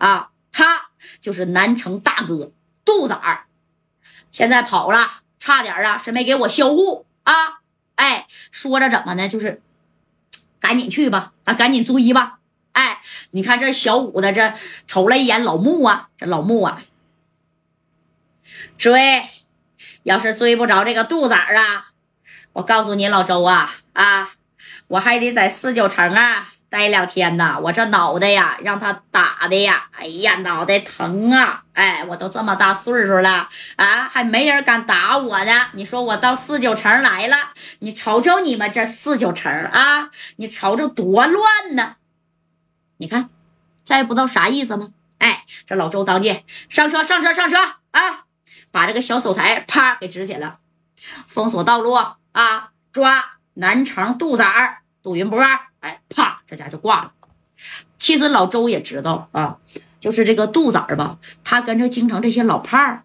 啊，他就是南城大哥杜仔儿，现在跑了，差点啊是没给我销户啊！哎，说着怎么呢？就是赶紧去吧，咱赶紧追吧！哎，你看这小五子这瞅了一眼老穆啊，这老穆啊，追，要是追不着这个杜仔儿啊，我告诉你老周啊啊，我还得在四九城啊待两天呢。我这脑袋呀，让他打的呀，哎呀，脑袋疼啊！哎，我都这么大岁数了啊，还没人敢打我呢。你说我到四九城来了，你瞅瞅你们这四九城啊，你瞅瞅多乱呢！你看，再不知道啥意思吗？哎，这老周当即上车，上车，上车啊！把这个小手台啪给支起来，封锁道路啊！抓南城杜仔杜云波，哎，啪，这家就挂了。其实老周也知道啊，就是这个杜子儿吧，他跟着京城这些老炮儿，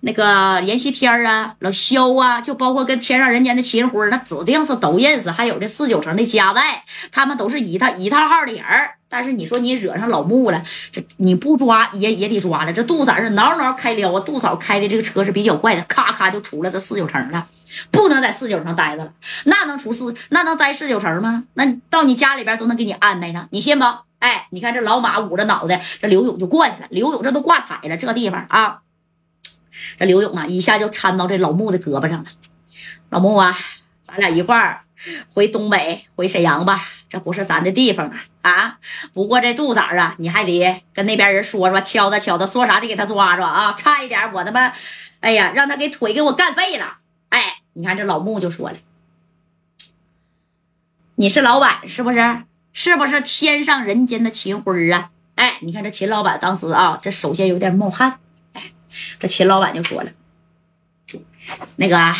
那个阎锡天啊、老肖啊，就包括跟天上人间的秦辉，那指定是都认识。还有这四九城的家代，他们都是一套一套号的人儿。但是你说你惹上老穆了，这你不抓也也得抓了。这杜仔是挠挠开撩啊，杜嫂开的这个车是比较怪的，咔咔就出了这四九城了，不能在四九城待着了。那能出四那能待四九城吗？那到你家里边都能给你安排上，你信不？哎，你看这老马捂着脑袋，这刘勇就过去了。刘勇这都挂彩了，这地方啊，这刘勇啊一下就搀到这老穆的胳膊上了。老穆啊，咱俩一块儿回东北，回沈阳吧，这不是咱的地方啊。啊！不过这杜仔啊，你还得跟那边人说说，敲打敲打，说啥得给他抓抓啊！差一点我他妈，哎呀，让他给腿给我干废了！哎，你看这老穆就说了：“你是老板是不是？是不是天上人间的秦辉啊？”哎，你看这秦老板当时啊，这手先有点冒汗。哎，这秦老板就说了：“那个。”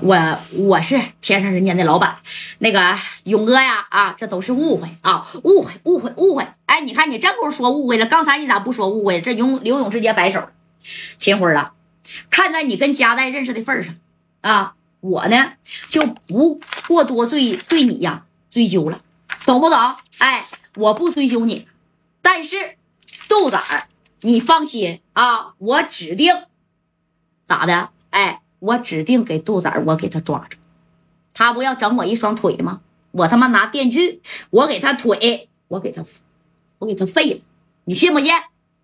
我我是天上人间的老板，那个勇哥呀啊，这都是误会啊，误会误会误会！哎，你看你这会说误会了，刚才你咋不说误会？这勇刘勇直接摆手，秦辉啊，看在你跟佳代认识的份上啊，我呢就不过多对对你呀追究了，懂不懂？哎，我不追究你，但是豆仔儿，你放心啊，我指定咋的？哎。我指定给杜仔，我给他抓住，他不要整我一双腿吗？我他妈拿电锯，我给他腿，我给他，我给他废了，你信不信？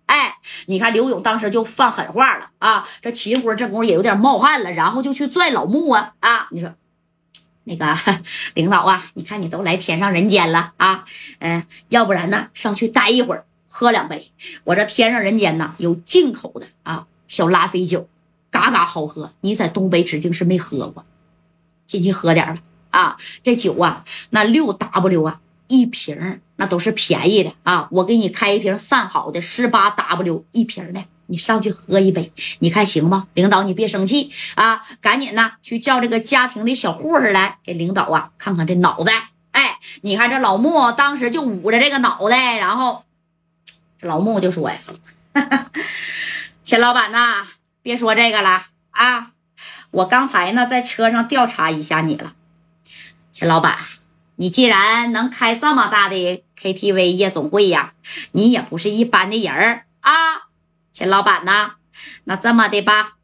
哎，你看刘勇当时就放狠话了啊！这秦辉这功夫也有点冒汗了，然后就去拽老穆啊啊！你说那个 领导啊，你看你都来天上人间了啊，嗯，要不然呢，上去待一会儿，喝两杯。我这天上人间呢，有进口的啊小拉菲酒。嘎嘎好喝，你在东北指定是没喝过，进去喝点吧。啊！这酒啊，那六 W 啊一瓶，那都是便宜的啊。我给你开一瓶散好的十八 W 一瓶的，你上去喝一杯，你看行吗？领导，你别生气啊，赶紧呢去叫这个家庭的小护士来给领导啊看看这脑袋。哎，你看这老穆当时就捂着这个脑袋，然后老穆就说呀：“ 钱老板呐。”别说这个了啊！我刚才呢在车上调查一下你了，钱老板，你既然能开这么大的 KTV 夜总会呀，你也不是一般的人儿啊！钱老板呐，那这么的吧，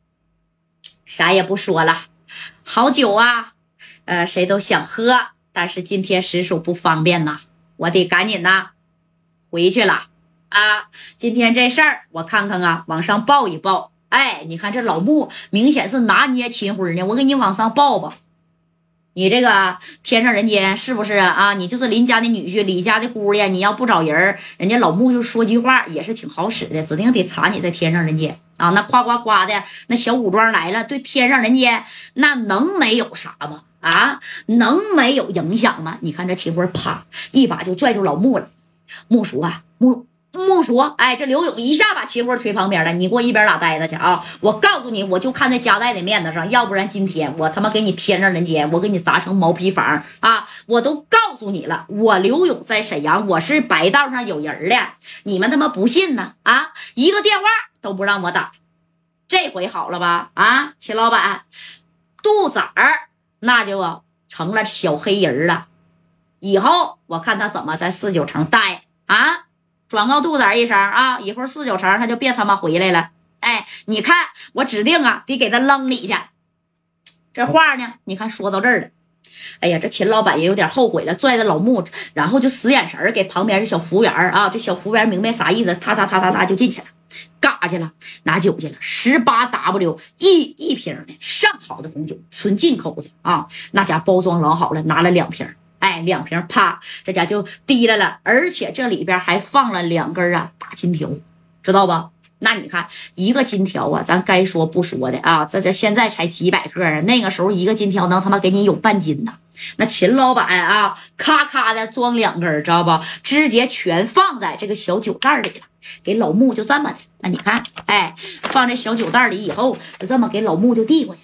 啥也不说了，好酒啊，呃，谁都想喝，但是今天实属不方便呐，我得赶紧呐回去了啊！今天这事儿我看看啊，往上报一报。哎，你看这老穆明显是拿捏秦辉呢，我给你往上报吧。你这个天上人间是不是啊？你就是林家的女婿，李家的姑爷，你要不找人，人家老穆就说句话也是挺好使的，指定得查你在天上人间啊。那夸夸夸的那小武装来了，对天上人间那能没有啥吗？啊，能没有影响吗？你看这秦辉啪一把就拽住老穆了，穆叔啊，穆。木说：“哎，这刘勇一下把秦辉推旁边了，你给我一边拉呆子去啊！我告诉你，我就看在加代的面子上，要不然今天我他妈给你天上人间，我给你砸成毛坯房啊！我都告诉你了，我刘勇在沈阳，我是白道上有人的，你们他妈不信呢？啊，一个电话都不让我打，这回好了吧？啊，秦老板，杜仔儿那就成了小黑人了，以后我看他怎么在四九城待啊！”转告杜子一声啊，以后四九城他就别他妈回来了。哎，你看我指定啊，得给他扔里去。这话呢，你看说到这儿了。哎呀，这秦老板也有点后悔了，拽着老穆，然后就使眼神给旁边的小服务员啊。这小服务员明白啥意思，他他他他他就进去了，嘎去了，拿酒去了，十八 W 一一瓶的上好的红酒，纯进口的啊，那家包装老好了，拿了两瓶，哎，两瓶啪，这家就提来了，而且这里边还放了两根啊大金条，知道不？那你看一个金条啊，咱该说不说的啊，这这现在才几百克啊，那个时候一个金条能他妈给你有半斤呢。那秦老板啊，咔咔的装两根，知道不？直接全放在这个小酒袋里了，给老穆就这么的。那你看，哎，放在小酒袋里以后，就这么给老穆就递过去。